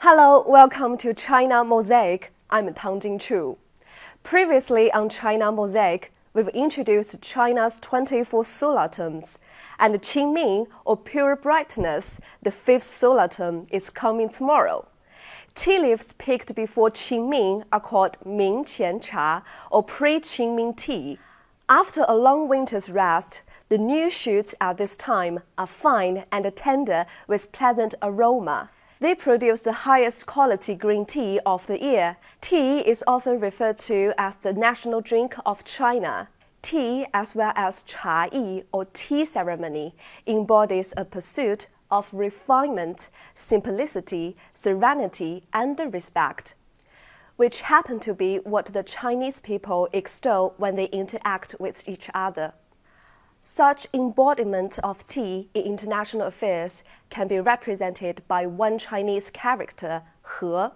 Hello, welcome to China Mosaic. I'm Tang Jingchu. Previously on China Mosaic, we've introduced China's 24 solar terms, and Qingming, or pure brightness, the fifth solar term, is coming tomorrow. Tea leaves picked before Qingming are called Ming Qian Cha, or pre-Qingming tea. After a long winter's rest, the new shoots at this time are fine and tender with pleasant aroma. They produce the highest quality green tea of the year. Tea is often referred to as the national drink of China. Tea, as well as cha yi or tea ceremony, embodies a pursuit of refinement, simplicity, serenity, and respect, which happen to be what the Chinese people extol when they interact with each other. Such embodiment of tea in international affairs can be represented by one Chinese character, he,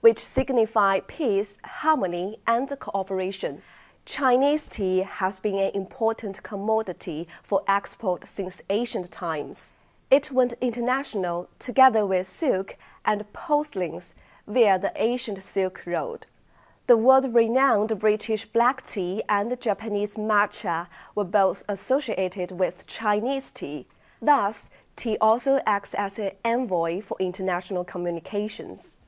which signify peace, harmony, and cooperation. Chinese tea has been an important commodity for export since ancient times. It went international together with silk and porcelains via the ancient Silk Road. The world renowned British black tea and the Japanese matcha were both associated with Chinese tea. Thus, tea also acts as an envoy for international communications.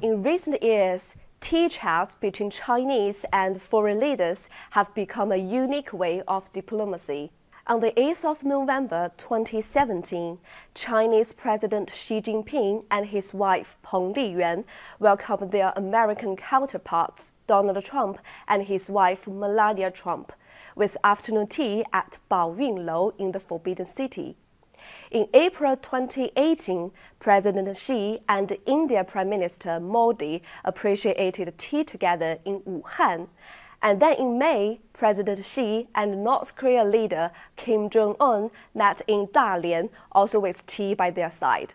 In recent years, tea chats between Chinese and foreign leaders have become a unique way of diplomacy. On the 8th of November 2017, Chinese President Xi Jinping and his wife Peng Liyuan welcomed their American counterparts, Donald Trump and his wife Melania Trump, with afternoon tea at Baoyun Lou in the Forbidden City. In April 2018, President Xi and India Prime Minister Modi appreciated tea together in Wuhan and then in May, President Xi and North Korea leader Kim Jong un met in Dalian, also with tea by their side.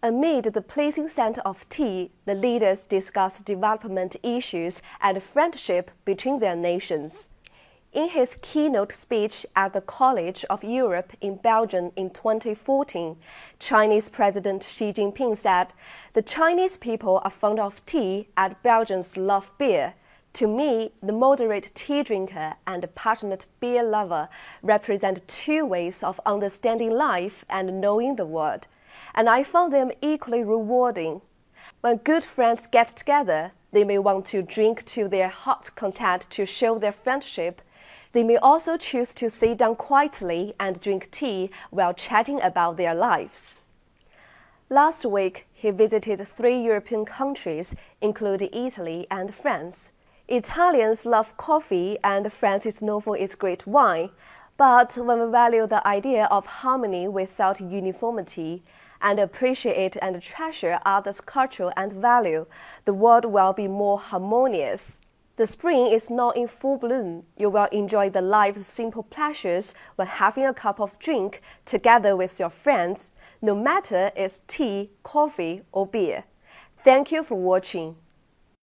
Amid the pleasing scent of tea, the leaders discussed development issues and friendship between their nations. In his keynote speech at the College of Europe in Belgium in 2014, Chinese President Xi Jinping said, The Chinese people are fond of tea and Belgians love beer. To me, the moderate tea drinker and the passionate beer lover represent two ways of understanding life and knowing the world, and I found them equally rewarding. When good friends get together, they may want to drink to their heart's content to show their friendship. They may also choose to sit down quietly and drink tea while chatting about their lives. Last week, he visited three European countries, including Italy and France. Italians love coffee and France is known for its great wine. But when we value the idea of harmony without uniformity and appreciate and treasure others' culture and value, the world will be more harmonious. The spring is now in full bloom. You will enjoy the life's simple pleasures when having a cup of drink together with your friends, no matter it's tea, coffee, or beer. Thank you for watching.